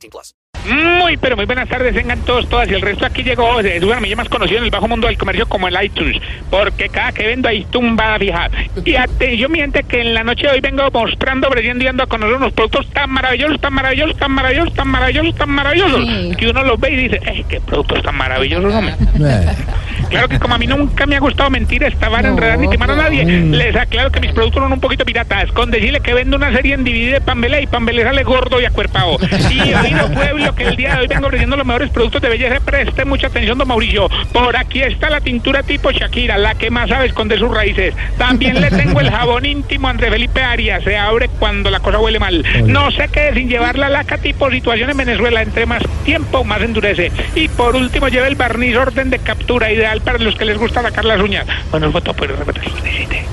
18 plus. Muy, pero muy buenas tardes, vengan todos, todas. Y el resto aquí llegó, es una ya más conocido en el bajo mundo del comercio como el iTunes, porque cada que vendo hay tumba fija. Y atención, mi gente, que en la noche de hoy vengo mostrando, ofreciendo y dando a conocer unos productos tan maravillosos, tan maravillosos, tan maravillosos, tan maravillosos, tan maravillosos, que uno los ve y dice, ¡eh, qué productos tan maravillosos, hombre! Claro que como a mí nunca me ha gustado mentir, estaban enredar ni timar a nadie, les aclaro que mis productos son un poquito piratas, con decirle que vendo una serie en DVD de Pambelé y Pambelé sale gordo y acuerpado. Y oído pueblo que el día de hoy vengo ofreciendo los mejores productos de belleza, preste mucha atención, don Mauricio. Por aquí está la tintura tipo Shakira, la que más sabe esconder sus raíces. También le tengo el jabón íntimo André Felipe Arias, se abre cuando la cosa huele mal. No se quede sin llevar la laca tipo situación en Venezuela, entre más tiempo más endurece. Y por último lleva el barniz orden de captura, ideal para los que les gusta sacar las uñas. Bueno, foto puede repetir lo necesite.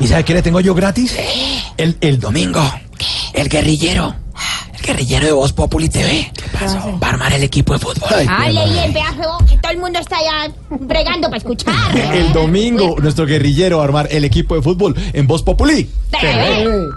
¿Y sabe qué le tengo yo gratis? El, el domingo. El guerrillero. El guerrillero de Voz Populi TV. Va a armar el equipo de fútbol. Hable bien, pedazo, que todo el mundo está ya bregando para escuchar. El domingo, nuestro guerrillero va a armar el equipo de fútbol en Voz Populi. TV.